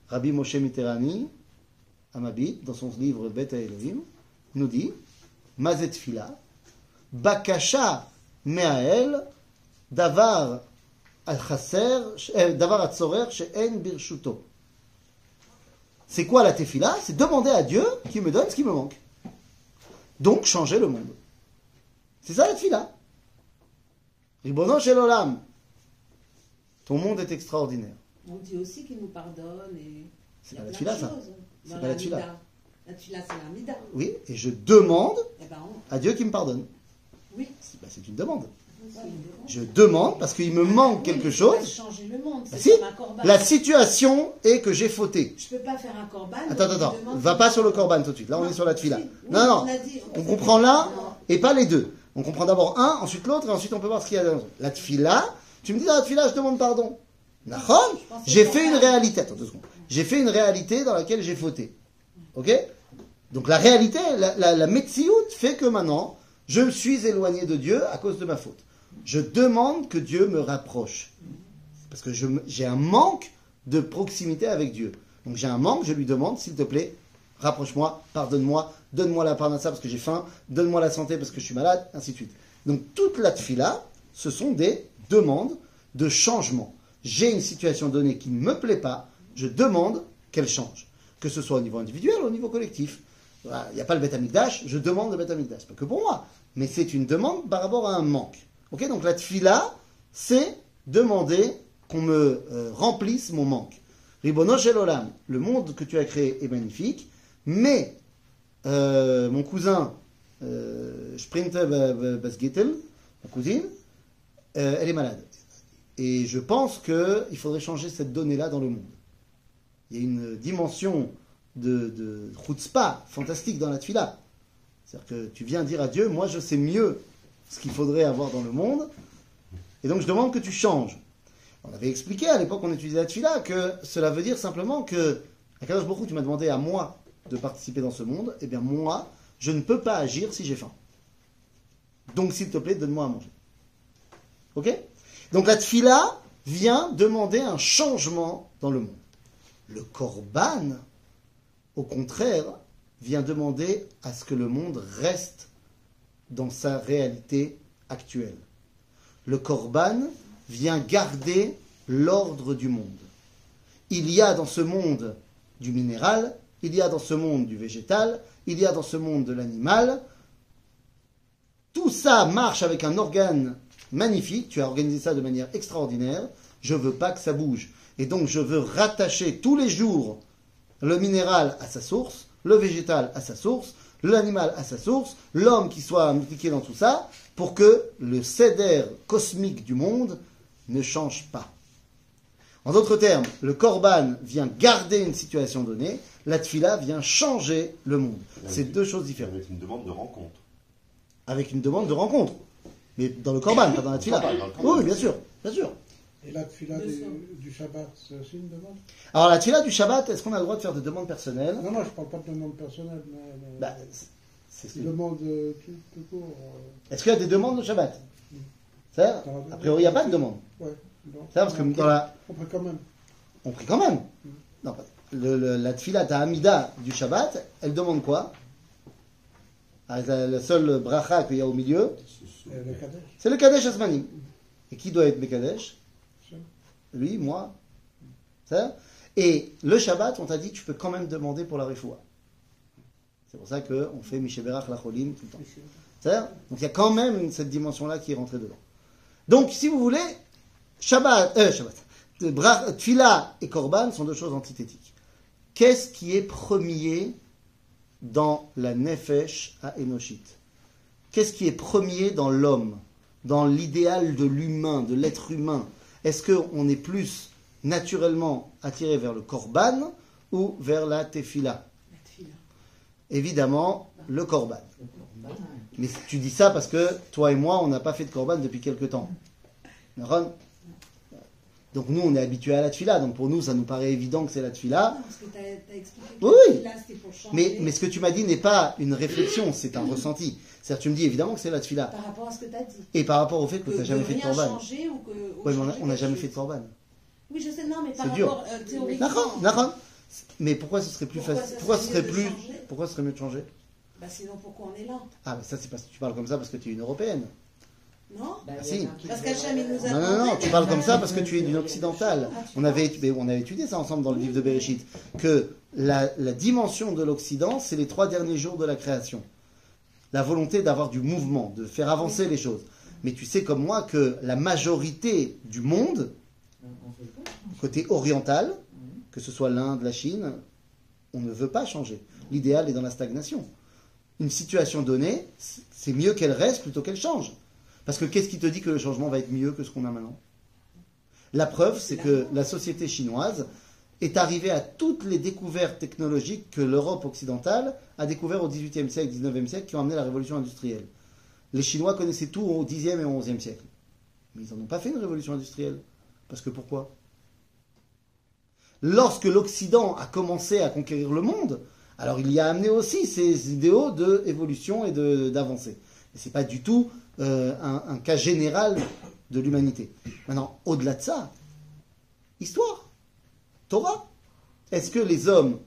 Rabbi Moshe Mitterrani, Amabit, dans son livre Bet Elohim, nous dit Mazet tfila, Bakasha Me'ael, Davar Birshuto. C'est quoi la tefila C'est demander à Dieu qui me donne ce qui me manque. Donc changer le monde. C'est ça la tefila. Ribono shel olam. Ton monde est extraordinaire. On dit aussi qu'il nous pardonne et. C'est pas la de ça. C'est pas la tefila. mida. La tefila, c'est la mida. Oui, et je demande Eh ben, on- à Dieu qui me pardonne. oui. C'est bah, c'est une demande. Je demande parce qu'il me manque quelque chose. changer le monde. Bah, C'est si, la situation est que j'ai fauté. Je peux pas faire un corban. Attends, attends, va pas sur le corban tout de suite. Là, on Non, est sur la. Oui, Non, non, on a dit- on comprend l'un et pas les deux. On comprend d'abord un, ensuite l'autre, et ensuite on peut voir ce qu'il y a dans. La tefila, tu me dis dans la tefila, je demande pardon. J'ai fait une réalité. Attends deux secondes. J'ai fait une réalité dans laquelle j'ai fauté. Ok? Donc la réalité, la, la, fait que maintenant, je me suis éloigné de Dieu à cause de ma faute. Je demande que Dieu me rapproche. Parce que j'ai un manque de proximité avec Dieu. Donc j'ai un manque, je lui demande, s'il te plaît, rapproche-moi, pardonne-moi, donne-moi la parnassa parce que j'ai faim, donne-moi la santé parce que je suis malade, ainsi de suite. Donc toute la tfila, ce sont des demandes de changement. J'ai une situation donnée qui ne me plaît pas, je demande qu'elle change. Que ce soit au niveau individuel ou au niveau collectif. Il n'y a pas le Amikdash, je demande le Amikdash. Pas que pour moi, mais c'est une demande par rapport à un manque. Ok, donc la tfila, c'est demander qu'on me euh, remplisse mon manque. Ribono shel olam, le monde que tu as créé est magnifique, mais euh, mon cousin euh, Sprinte Basgetel, ma cousine, elle est malade. Et je pense qu'il faudrait changer cette donnée-là dans le monde. Il y a une dimension de, de chutzpah fantastique dans la tfila. C'est-à-dire que tu viens dire à Dieu, moi je sais mieux ce qu'il faudrait avoir dans le monde, et donc je demande que tu changes. On avait expliqué à l'époque on utilisait la tfila que cela veut dire simplement que, à Kadosh Baruch tu m'as demandé à moi de participer dans ce monde, et bien moi, je ne peux pas agir si j'ai faim. Donc s'il te plaît, donne-moi à manger. Ok? Donc la tfila vient demander un changement dans le monde. Le korban, au contraire, vient demander à ce que le monde reste dans sa réalité actuelle. Le korban vient garder l'ordre du monde. Il y a dans ce monde du minéral, il y a dans ce monde du végétal, il y a dans ce monde de l'animal. Tout ça marche avec un organe magnifique, tu as organisé ça de manière extraordinaire, je veux pas que ça bouge. Et donc je veux rattacher tous les jours le minéral à sa source, le végétal à sa source, l'animal à sa source, l'homme qui soit impliqué dans tout ça, pour que le céder cosmique du monde ne change pas. En d'autres termes, le korban vient garder une situation donnée, la tfila vient changer le monde. C'est deux choses différentes. Avec une demande de rencontre. Avec une demande de rencontre. Mais dans le korban, pas dans la tfila. Oui, bien sûr, bien sûr. Et la tfila du, du Shabbat, c'est aussi une demande Alors la tfila du Shabbat, est-ce qu'on a le droit de faire des demandes personnelles? Non, non, je ne parle pas de demande personnelle, mais, mais Bah, c'est ce demande euh, tout, tout court. euh, Est-ce qu'il y a des demandes de Shabbat? C'est-à-dire, A priori, il n'y a pas de demande. C'est-à-dire parce que dans la, On peut quand même. On prie quand même. Non, pas- le, le- la tfilat à Hamida du Shabbat, elle demande quoi? Ah, la, la seule bracha qu'il y a au milieu, euh, le Kadesh. c'est le Kadesh Asmani. Et qui doit être Bekadesh? Ça. Lui, moi. Ça Et le Shabbat, on t'a dit, tu peux quand même demander pour la refoua. C'est pour ça qu'on fait Mishéberach Lacholim tout le temps. Donc il y a quand même cette dimension-là qui est rentrée dedans. Donc, si vous voulez, Shabbat, euh, Shabbat, euh, Bra- Tfila et Korban sont deux choses antithétiques. Qu'est-ce qui est premier dans la Nefesh à Enoshit? Qu'est-ce qui est premier dans l'homme, dans l'idéal de l'humain, de l'être humain? Est-ce qu'on est plus naturellement attiré vers le Korban ou vers la Tefila? La tefila. Évidemment, le Korban. Mais tu dis ça parce que toi et moi, on n'a pas fait de Korban depuis quelque temps. Donc nous, on est habitués à la Tfila. Donc pour nous, ça nous paraît évident que c'est la Tfila. Parce que tu as, expliqué que Oui, la oui. tefila, c'était pour changer Mais, mais ce que tu m'as dit n'est pas une réflexion, c'est un ressenti. C'est-à-dire tu me dis évidemment que c'est la Tfila. par rapport à ce que tu as dit. Et par rapport au fait que tu n'as jamais fait de Oui, mais on n'a jamais fait de Korban. Oui, je sais, non, mais par rapport euh, théoriquement. D'accord, d'accord. Mais pourquoi ce serait plus facile Pourquoi ce serait serait mieux de plus changer? Pourquoi ce serait mieux de changer? Bah sinon, pourquoi on est là? Ah, mais ça c'est parce que tu parles comme ça parce que tu es une européenne. Non Bah, Ah, si. Parce qu'Hachem, il nous a Non, non, non, tu parles comme ça parce que tu es d'une occidentale. On avait, on avait étudié ça ensemble dans le livre de Bereshit, que la, la dimension de l'Occident, c'est les trois derniers jours de la création. La volonté d'avoir du mouvement, de faire avancer les choses. Mais tu sais comme moi que la majorité du monde, côté oriental, que ce soit l'Inde, la Chine, on ne veut pas changer. L'idéal est dans la stagnation. Une situation donnée, c'est mieux qu'elle reste plutôt qu'elle change. Parce que qu'est-ce qui te dit que le changement va être mieux que ce qu'on a maintenant? La preuve, c'est que la société chinoise est arrivée à toutes les découvertes technologiques que l'Europe occidentale a découvertes au XVIIIe siècle, XIXe siècle, qui ont amené la révolution industrielle. Les Chinois connaissaient tout au Xe et au XIe siècle. Mais ils n'en ont pas fait une révolution industrielle. Parce que pourquoi? Lorsque l'Occident a commencé à conquérir le monde, alors il y a amené aussi ses idéaux d'évolution et d'avancée. Et ce n'est pas du tout euh, un, un cas général de l'humanité. Maintenant, au-delà de ça, histoire, Torah. Est-ce que les hommes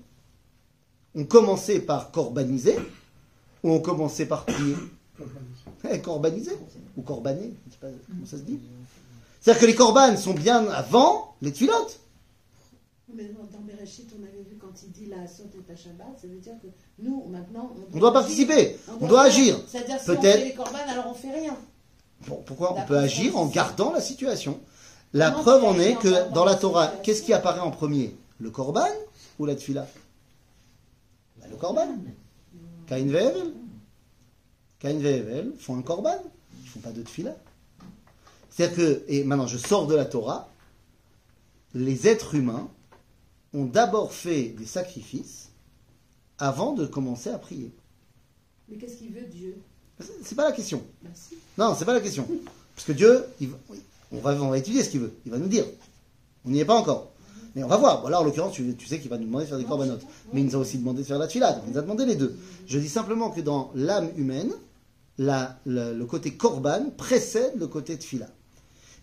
ont commencé par corbaniser ou ont commencé par prier Eh, Corbaniser ou corbaner, je sais pas comment ça se dit. C'est-à-dire que les corbanes sont bien avant les tuilotes. Mais dans dans Bereshit, on avait vu quand il dit la saute et ta Shabbat, ça veut dire que nous, maintenant, On doit agir. participer, on doit faire. agir. C'est-à-dire si on fait les corbanes, alors on fait rien. Bon, pourquoi on peut agir en gardant la situation? La Comment preuve en est que dans la Torah, qu'est-ce qui apparaît en premier? Le korban ou la tfila? Bah, Le Hevel. Caïn et Hevel font un korban. Ils font pas de tfila. C'est-à-dire que, et maintenant je sors de la Torah, les êtres humains ont d'abord fait des sacrifices avant de commencer à prier. Mais qu'est-ce qu'il veut Dieu? C'est- pas la question. Ben si. Non, c'est pas la question. Parce que Dieu, il on, va, on va étudier ce qu'il veut. Il va nous dire. On n'y est pas encore. Mais on va voir. Bon, là, en l'occurrence, tu, tu sais qu'il va nous demander de faire des corbanotes. Mais il nous a aussi demandé de faire la tfila. donc Il nous a demandé les deux. Je dis simplement que dans l'âme humaine, la- la- le côté korban précède le côté tfila.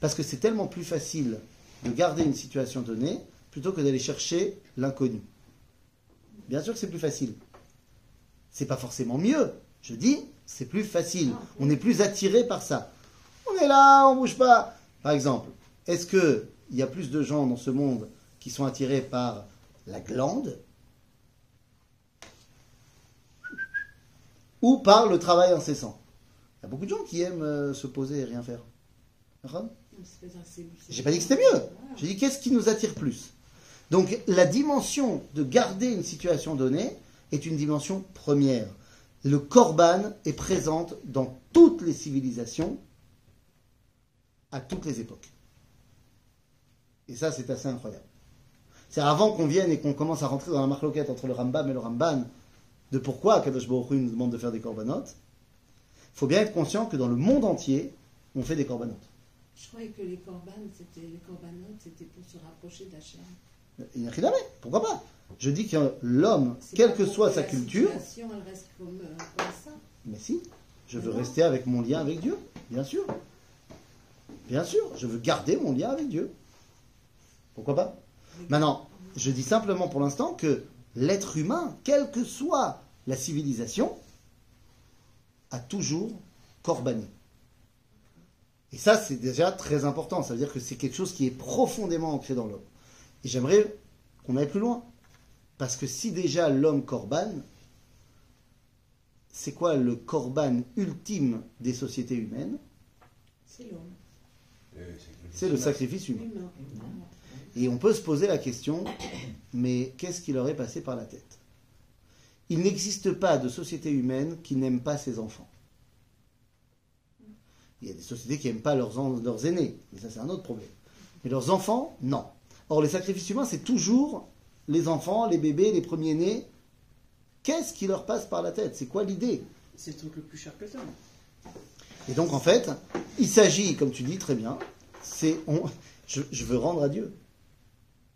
Parce que c'est tellement plus facile de garder une situation donnée plutôt que d'aller chercher l'inconnu. Bien sûr que c'est plus facile. C'est pas forcément mieux. Je dis, c'est plus facile. On est plus attiré par ça. On est là, on bouge pas. Par exemple, est-ce que il y a plus de gens dans ce monde qui sont attirés par la glande ou par le travail incessant? Il y a beaucoup de gens qui aiment euh, se poser et rien faire. J'ai pas dit que c'était mieux. Voilà. J'ai dit qu'est-ce qui nous attire plus? Donc la dimension de garder une situation donnée est une dimension première. Le korban est présente dans toutes les civilisations, à toutes les époques. Et ça, c'est assez incroyable. C'est avant qu'on vienne et qu'on commence à rentrer dans la marloquette entre le Rambam et le Ramban, de pourquoi Kadosh Baruch nous demande de faire des corbanotes, il faut bien être conscient que dans le monde entier, on fait des corbanotes. Je croyais que les corbanotes, c'était pour se rapprocher d'Hachem. Il n'y a rien. Pourquoi pas? Je dis que l'homme, quelle que soit sa culture, elle reste comme, euh, comme ça. mais si, je veux non. rester avec mon lien avec Dieu, bien sûr. Bien sûr, je veux garder mon lien avec Dieu. Pourquoi pas? Maintenant, je dis simplement pour l'instant que l'être humain, quelle que soit la civilisation, a toujours corbané. Et ça, c'est déjà très important. Ça veut dire que c'est quelque chose qui est profondément ancré dans l'homme. Et j'aimerais qu'on aille plus loin. Parce que si déjà l'homme corbane, c'est quoi le corban ultime des sociétés humaines? C'est l'homme, C'est le sacrifice humain. Et on peut se poser la question, mais qu'est-ce qui leur est passé par la tête? Il n'existe pas de société humaine qui n'aime pas ses enfants. Il y a des sociétés qui n'aiment pas leurs, leurs aînés, mais ça c'est un autre problème. Mais leurs enfants, non. Or, les sacrifices humains, c'est toujours les enfants, les bébés, les premiers-nés. Qu'est-ce qui leur passe par la tête? C'est quoi l'idée? C'est le truc le plus cher que ça. Et donc, en fait, il s'agit, comme tu dis très bien, c'est on, je, je veux rendre à Dieu.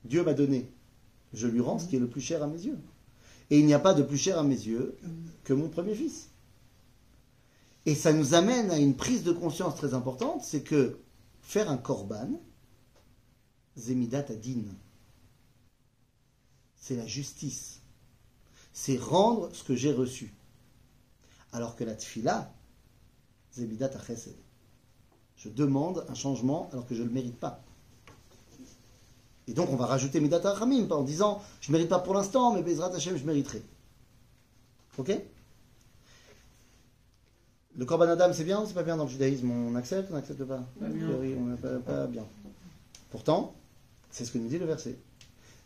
Dieu m'a donné. Je lui rends ce qui est le plus cher à mes yeux. Et il n'y a pas de plus cher à mes yeux que mon premier fils. Et ça nous amène à une prise de conscience très importante, c'est que faire un korban, zemidat adin, c'est la justice. C'est rendre ce que j'ai reçu. Alors que la tfila, Zemidat Chesed. Je demande un changement alors que je ne le mérite pas. Et donc on va rajouter Midat Hamim en disant je ne mérite pas pour l'instant, mais Bezrat Hashem, je mériterai. Ok? Le Korban Adam, c'est bien ou c'est pas bien dans le judaïsme? On accepte ou on n'accepte pas? Bien. On pas, pas bien. Pourtant, c'est ce que nous dit le verset.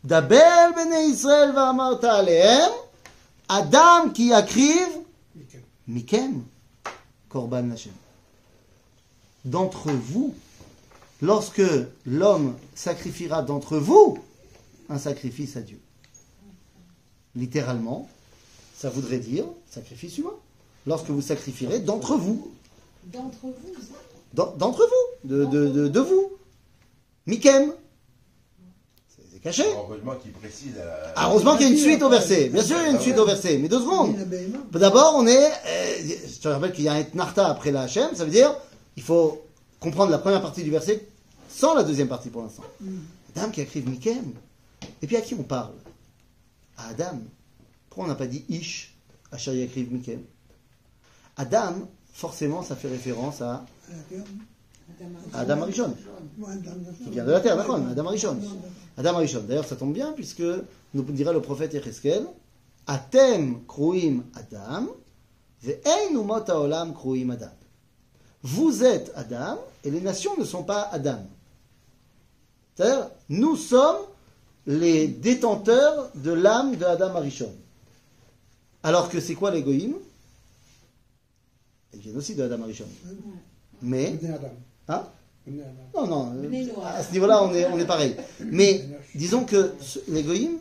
Dabel bene Israël va'amarta alehem, Adam qui akriv. Mikem, Korban Hashem. D'entre vous, lorsque l'homme sacrifiera d'entre vous un sacrifice à Dieu. Littéralement, ça voudrait dire sacrifice humain. Lorsque vous sacrifierez d'entre vous, D'entre vous, d'entre vous, de, de, de, de vous. Mikem. C'est caché. Heureusement qu'il précise. Ah, heureusement qu'il y a une suite au verset. Bien sûr, il y a une suite au verset. Mais deux secondes. A. D'abord, on est. euh, je te rappelle qu'il y a un narta après la Hachem, ça veut dire il faut comprendre la première partie du verset sans la deuxième partie pour l'instant. Adam qui écrit Mikem. Et puis à qui on parle? À Adam. Pourquoi on n'a pas dit Ish, Asher Yakriv Mikem Adam, forcément, ça fait référence à Adam Arishon, qui vient de la terre, d'accord Adam Arishon. Adam Arishon. D'ailleurs, ça tombe bien puisque nous dira le prophète Yecheskel Atem kruim Adam, ve'ein umot haolam kruim Adam. Vous êtes Adam et les nations ne sont pas Adam. C'est-à-dire, nous sommes les détenteurs de l'âme de Adam Arishon. Alors que c'est quoi les goïms Ils viennent aussi de Adam Arishon. Mais. Hein Non, non, euh, à ce niveau-là, on est, on est pareil. Mais disons que goïms,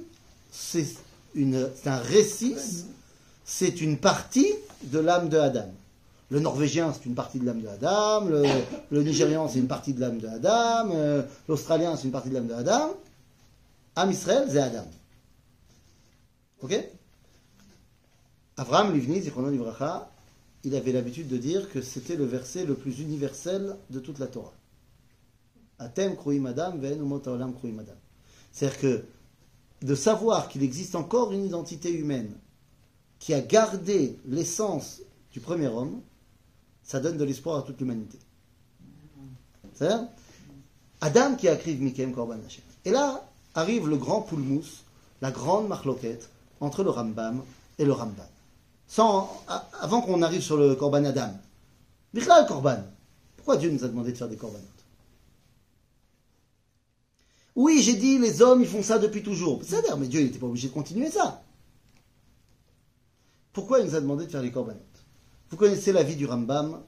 c'est une- c'est un récit, c'est une partie de l'âme de Adam. Le norvégien, c'est une partie de l'âme de Adam. Le, le nigérian, c'est une partie de l'âme de Adam. euh, L'australien, c'est une partie de l'âme de Adam. Am Israël, c'est Adam. Ok? Avraham Livni, Zichrono Livracha, il avait l'habitude de dire que c'était le verset le plus universel de toute la Torah. Atem haolam kruim Adam. C'est-à-dire que de savoir qu'il existe encore une identité humaine qui a gardé l'essence du premier homme, ça donne de l'espoir à toute l'humanité. C'est-à-dire Adam qui a écrit Mikem Korban Hashem. Et là arrive le grand poulmous, la grande marloquette entre le Rambam et le Ramban. Sans, avant qu'on arrive sur le Korban Adam. Bichlal Korban. Pourquoi Dieu nous a demandé de faire des Korbanot Oui, j'ai dit, les hommes, ils font ça depuis toujours. C'est-à-dire, mais Dieu n'était pas obligé de continuer ça. Pourquoi il nous a demandé de faire les Korbanot Vous connaissez la vie du Rambam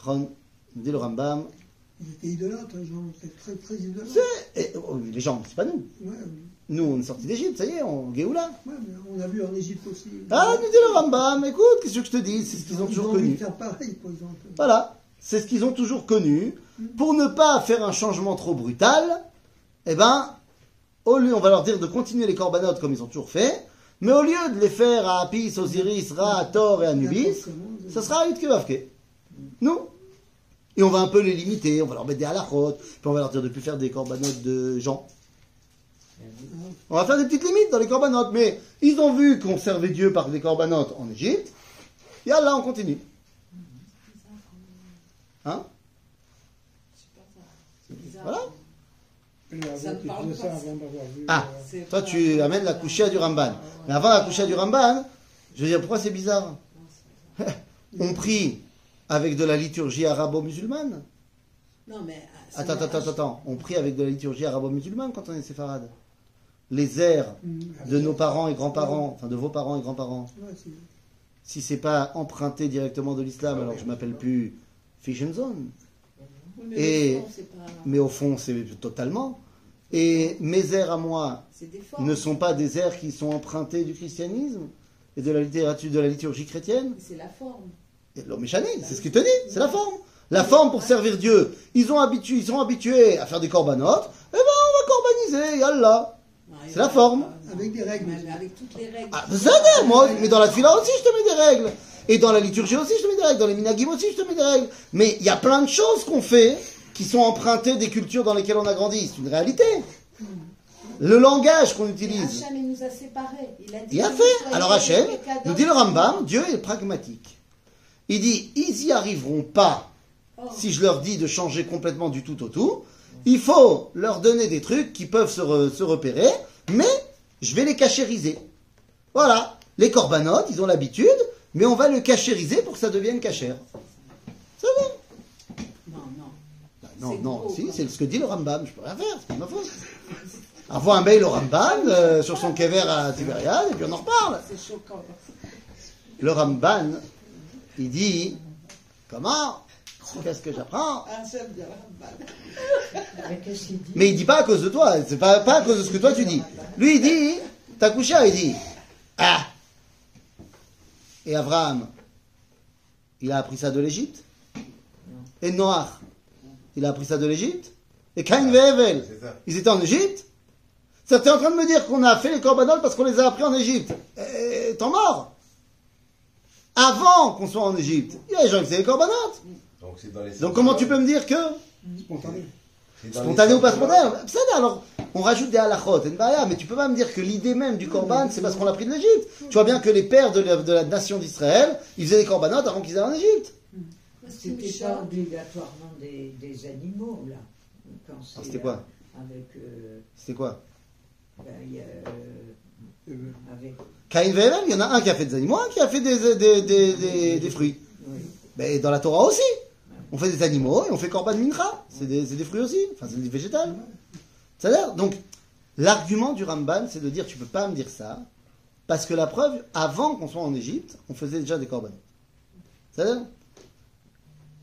Ron, dit le Rambam. Ils étaient idolâtres, les gens, très, très, et- oh, les gens, c'est pas nous. Ouais, Nous, on est sortis d'Égypte, ça y est, on Géoula. ouais, mais on a vu en Égypte aussi. Ah, nous dit le Rambam, écoute, qu'est-ce que je te dis C'est ce qu'ils ont toujours connu. pareil. Voilà, c'est ce qu'ils ont toujours connu. Pour ne pas faire un changement trop brutal, eh ben, au lieu, on va leur dire de continuer les corbanotes comme ils ont toujours fait, mais au lieu de les faire à Apis, Osiris, Ra, Thor et Anubis, ça sera à Utkevavke. Nous? Et on va un peu les limiter, on va leur mettre des halachot, puis on va leur dire de plus faire des corbanotes de gens. On va faire des petites limites dans les corbanotes, mais ils ont vu qu'on servait Dieu par des corbanotes en Égypte, et là on continue. Hein? C'est bizarre. Voilà. Ça parle pas. Ah. Toi, tu amènes la couchia du Ramban. Mais avant la couchia du Ramban, je veux dire, pourquoi c'est bizarre? On prie avec de la liturgie arabo-musulmane. Non, mais. euh, Attends, attends, attends, attends. On prie avec de la liturgie arabo-musulmane quand on est séfarade. Les airs de nos parents et grands-parents, enfin de vos parents et grands-parents, si c'est pas emprunté directement de l'islam, alors je m'appelle plus Fish and Zone. Oui, mais Et- au fond, c'est pas- Mais au fond, c'est totalement. Et mes airs à moi, ne sont pas des airs qui sont empruntés du christianisme et de la littérature de la liturgie chrétienne. C'est la forme. Et L'homme c'est ce qu'il te dit, c'est la forme. La forme pour servir Dieu. Ils, ont habitué, ils sont habitués à faire des corbanotes, eh ben on va corbaniser, yallah. C'est la forme. Avec des règles. Même avec toutes les règles. Ah, ça moi, mais dans la fila aussi, je te mets des règles. Et dans la liturgie aussi, je te mets des règles. Dans les minagim aussi, je te mets des règles. Mais il y a plein de choses qu'on fait qui sont empruntées des cultures dans lesquelles on a grandi. C'est une réalité. Le langage qu'on Mais utilise. Hachem, il nous a séparés. Il a dit Il a fait. Alors Hachem, nous dit le Rambam, Dieu est pragmatique. Il dit, ils y arriveront pas Oh. si je leur dis de changer complètement du tout au tout. Il faut leur donner des trucs qui peuvent se, re- se repérer, mais je vais les cachériser. Voilà. Les corbanotes, ils ont l'habitude, mais on va le cachériser pour que ça devienne cachère. C'est bon. Non, non. Bah, non, non, gros, si, c'est ce que dit le Rambam. Je peux rien faire, c'est pas ma faute. Envoie un mail au Rambam euh, sur son kever à Tibériade et puis on en reparle. C'est choquant. Le Ramban, il dit Comment Qu'est-ce que j'apprends. Mais il dit pas à cause de toi, c'est pas, pas à cause de ce que toi tu dis. Lui il dit Takusha, il dit Ah Et Abraham, il a appris ça de l'Égypte Et Noach, il a appris ça de l'Égypte Et Cain et ils étaient en Égypte Ça t'es en train de me dire qu'on a fait les corbanotes parce qu'on les a appris en Égypte Eh, T'en mort Avant qu'on soit en Égypte, il y a des gens qui faisaient les corbanotes. Donc c'est dans les. Donc comment tu peux me dire que Spontané. Spontané ou pas spontané Ça, alors, on rajoute des halachot, mais tu peux pas me dire que l'idée même du korban, c'est parce qu'on l'a pris de l'Égypte. Tu vois bien que les pères de la, de la nation d'Israël, ils faisaient des korbanotes avant qu'ils aient en Égypte. C'était pas obligatoirement des, des animaux, là. Ah, c'était quoi euh, Avec. euh, C'était quoi ben, il y a, euh, avec. Il y en a un qui a fait des animaux, un qui a fait des, des, des, des, des fruits. Oui. Mais dans la Torah aussi. On fait des animaux et on fait korban mincha. C'est des, des fruits aussi. Enfin, c'est des végétales. C'est-à-dire, donc, l'argument du Ramban, c'est de dire tu peux pas me dire ça, parce que la preuve, avant qu'on soit en Égypte, on faisait déjà des corbanotes. C'est-à-dire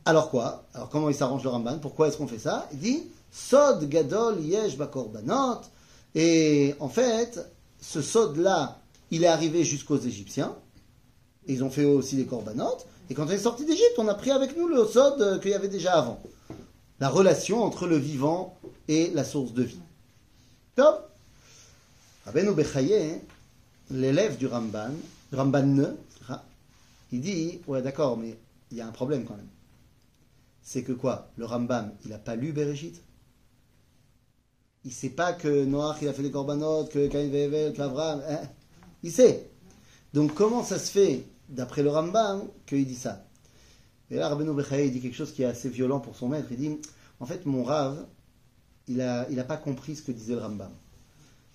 Alors quoi? Alors comment il s'arrange le Ramban? Pourquoi est-ce qu'on fait ça? Il dit Sod gadol yesh bakorbanot. Et en fait, ce sod-là, il est arrivé jusqu'aux Égyptiens. Ils ont fait aussi les korbanot. Et quand on est sorti d'Égypte, on a pris avec nous le sod euh, qu'il y avait déjà avant. La relation entre le vivant et la source de vie. Top Rabbeinu Bechaye, l'élève du Ramban, Ramban il dit, ouais d'accord, mais il y a un problème quand même. C'est que quoi? Le Rambam, il n'a pas lu Bereshit? Il sait pas que Noach, il a fait des korbanot, que Cain Vevel, qu'Avraham, hein? Il sait. Donc comment ça se fait, d'après le Rambam, qu'il dit ça Et là, Rabbeinu Bechaye, il dit quelque chose qui est assez violent pour son maître. Il dit, en fait, mon Rav, il n'a il a pas compris ce que disait le Rambam.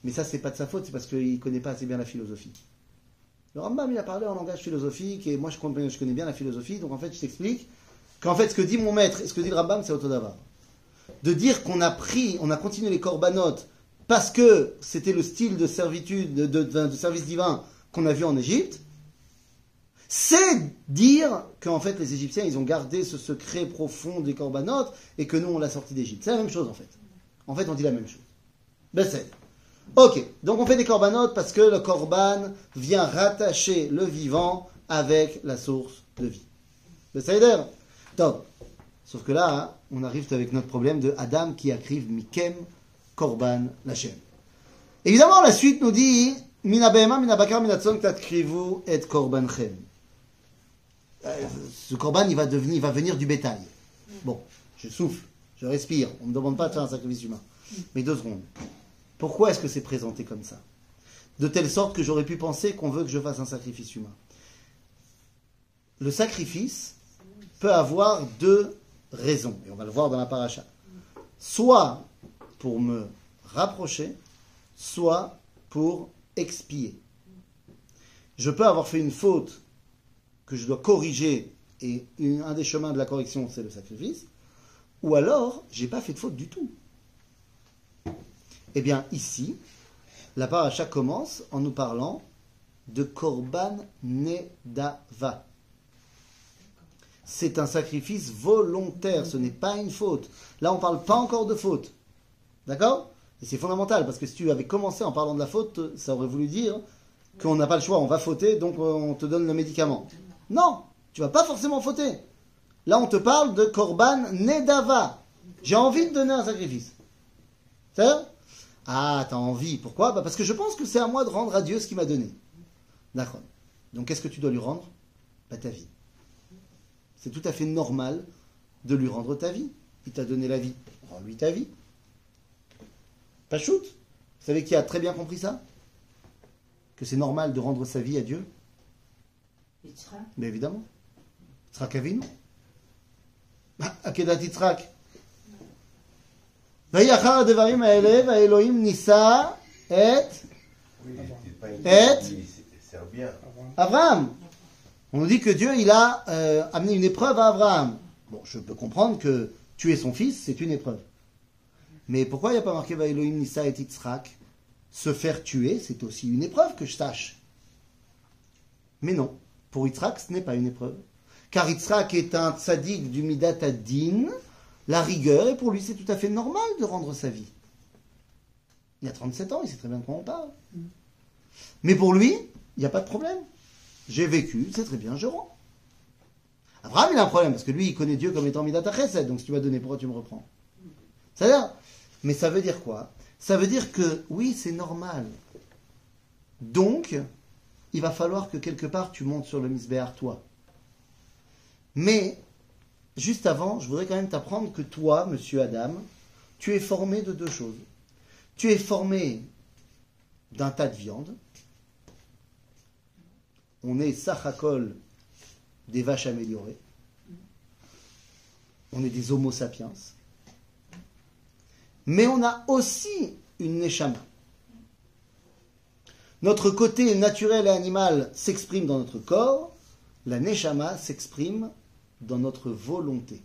Mais ça, c'est pas de sa faute, c'est parce qu'il ne connaît pas assez bien la philosophie. Le Rambam, il a parlé en langage philosophique, et moi, je connais, je connais bien la philosophie, donc en fait, je t'explique qu'en fait, ce que dit mon maître et ce que dit le Rambam, c'est autodava. De dire qu'on a pris, on a continué les corbanotes parce que c'était le style de servitude, de, de- de service divin qu'on a vu en Égypte, c'est dire qu'en fait, les Égyptiens, ils ont gardé ce secret profond des corbanotes et que nous, on l'a sorti d'Égypte. C'est la même chose, en fait. En fait, on dit la même chose. C'est. Ok, donc on fait des corbanotes parce que le corban vient rattacher le vivant avec la source de vie. Seider Donc, sauf que là, hein, on arrive avec notre problème de Adam qui écrive Mikem Korban Lachem. Évidemment, la suite nous dit Mina behema, mina bakar, mina tatkrivu et korbanchem. Euh, Ce korban, il va, va venir du bétail. Bon, je souffle, je respire. On ne me demande pas de faire un sacrifice humain. Mais deux secondes. Pourquoi est-ce que c'est présenté comme ça? De telle sorte que j'aurais pu penser qu'on veut que je fasse un sacrifice humain. Le sacrifice peut avoir deux raisons, et on va le voir dans la paracha. Soit pour me rapprocher, soit pour expier. Je peux avoir fait une faute que je dois corriger, et un des chemins de la correction, c'est le sacrifice, ou alors, j'ai pas fait de faute du tout. Eh bien, ici, la paracha commence en nous parlant de Korban Nedava. C'est un sacrifice volontaire, ce n'est pas une faute. Là, on ne parle pas encore de faute. D'accord? Et c'est fondamental, parce que si tu avais commencé en parlant de la faute, ça aurait voulu dire qu'on n'a pas le choix, on va fauter, donc on te donne le médicament. Non, tu vas pas forcément fauter. Là, on te parle de Korban Nedava. J'ai envie de donner un sacrifice. C'est Ah, t'as envie. Pourquoi? Bah, Parce que je pense que c'est à moi de rendre à Dieu ce qu'il m'a donné. D'accord. Donc qu'est-ce que tu dois lui rendre? Bah, Ta vie. C'est tout à fait normal de lui rendre ta vie. Il t'a donné la vie. Rends-lui ta vie. Pas shoot? Vous savez qui a très bien compris ça? Que c'est normal de rendre sa vie à Dieu? Yitzhak, Mais évidemment. Yitzhak Avinu. עקדת יצחק. ויהי אחר הדברים האלה, והאלוהים נישא את Oui, il était pas une Et famille serbien. Abraham. On nous dit que Dieu, il a euh, amené une épreuve à Abraham. Bon, je peux comprendre que tuer son fils, c'est une épreuve. Mais pourquoi il n'y a pas marqué Va Elohim Nissa et Yitzhak Se faire tuer, c'est aussi une épreuve que je sache. Mais non, pour Yitzhak, ce n'est pas une épreuve. Car Yitzhak est un tzaddik du Midat Adin, la rigueur, et pour lui, c'est tout à fait normal de rendre sa vie. Il a 37 ans, il sait très bien de quoi on parle. Mais pour lui, il n'y a pas de problème. J'ai vécu, c'est très bien, je rends. Abraham, il a un problème, parce que lui, il connaît Dieu comme étant Midat Chesed, donc si tu m'as donné, pourquoi tu me reprends? Ça veut dire, mais ça veut dire quoi? Ça veut dire que, oui, c'est normal. Donc, il va falloir que quelque part, tu montes sur le misbéar, toi. Mais, juste avant, je voudrais quand même t'apprendre que toi, monsieur Adam, tu es formé de deux choses. Tu es formé d'un tas de viande. On est sachakol des vaches améliorées. On est des homo sapiens. Mais on a aussi une neshama. Notre côté naturel et animal s'exprime dans notre corps. La neshama s'exprime dans notre volonté.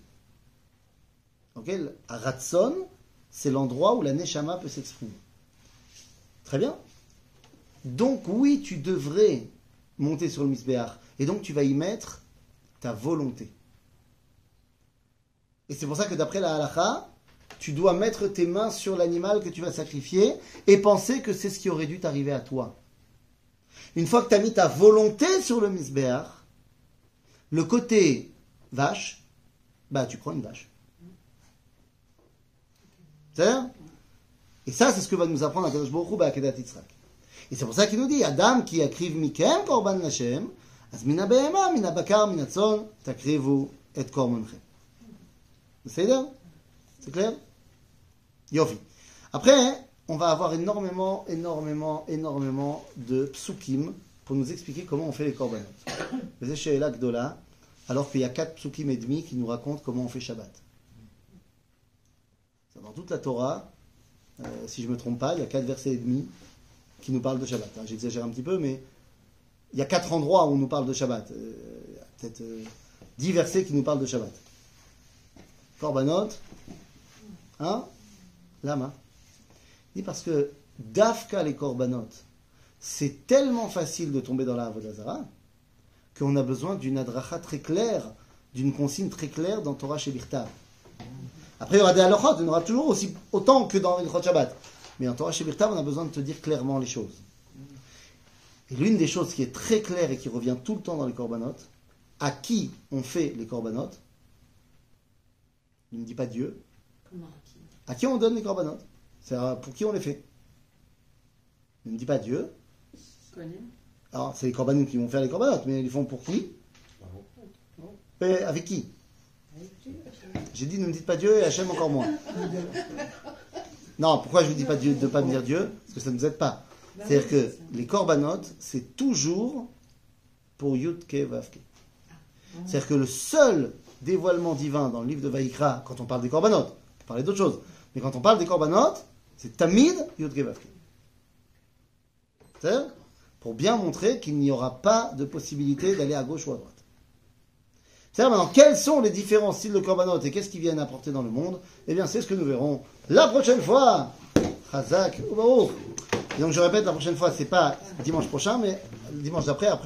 Ok À Ratson, c'est l'endroit où la neshama peut s'exprimer. Très bien. Donc oui, tu devrais monter sur le misbéach. Et donc tu vas y mettre ta volonté. Et c'est pour ça que d'après la halakha, tu dois mettre tes mains sur l'animal que tu vas sacrifier et penser que c'est ce qui aurait dû t'arriver à toi. Une fois que tu as mis ta volonté sur le misbéach, le côté vache, bah tu prends une vache. C'est Et ça, c'est ce que va nous apprendre Akadosh Baruch Hu ba'akedat Yitzhak. Et c'est pour ça qu'il nous dit, Adam qui akriv mikem korban Hashem, אז מן הבהמה, מן הבקר, מן הצאן, תקריבו את קורבנכם. בסדר? C'est clair Yofi. Après, On va avoir énormément, énormément, énormément de psukim pour nous expliquer comment on fait les korbanot. Vous chez Ela Gdola, alors qu'il y a quatre psukim et demi qui nous racontent comment on fait Shabbat. Dans toute la Torah, euh, si je ne me trompe pas, il y a quatre versets et demi qui nous parlent de Shabbat. Hein, J'exagère un petit peu, mais il y a quatre endroits où on nous parle de Shabbat. Euh, peut-être euh, dix versets qui nous parlent de Shabbat. Korbanot, hein Lama. Dit parce que Dafka les Korbanot, c'est tellement facile de tomber dans la Avodazara qu'on a besoin d'une adracha très claire, d'une consigne très claire dans Torah Shebirtav. Après, il y aura des halachot, il y en aura toujours aussi autant que dans le Shabbat. Mais en Torah Shebirtav, on a besoin de te dire clairement les choses. Et l'une des choses qui est très claire et qui revient tout le temps dans les korbanot, à qui on fait les korbanot Il ne dit pas Dieu. Comment à qui? À qui on donne les korbanot? C'est pour qui on les fait? Ne dit pas Dieu. Alors, c'est les korbanim qui vont faire les korbanot, mais ils les font pour qui? Et Avec qui? J'ai dit ne me dites pas Dieu et Hachem encore moins. Non, pourquoi je ne vous dis pas Dieu, de ne pas me dire Dieu? Parce que ça ne nous aide pas. C'est-à-dire que les korbanot, c'est toujours pour Yudke Vavke. C'est-à-dire que le seul dévoilement divin dans le livre de Vaïkra, quand on parle des korbanot, on peut parler d'autres choses, mais quand on parle des korbanot, c'est Tamid Yudke pour bien montrer qu'il n'y aura pas de possibilité d'aller à gauche ou à droite. Maintenant, quels sont les différents styles de korbanot et qu'est-ce qu'ils viennent apporter dans le monde? Eh bien, c'est ce que nous verrons la prochaine fois. Baruch. Et donc, je répète, la prochaine fois, c'est pas dimanche prochain, mais dimanche d'après, après.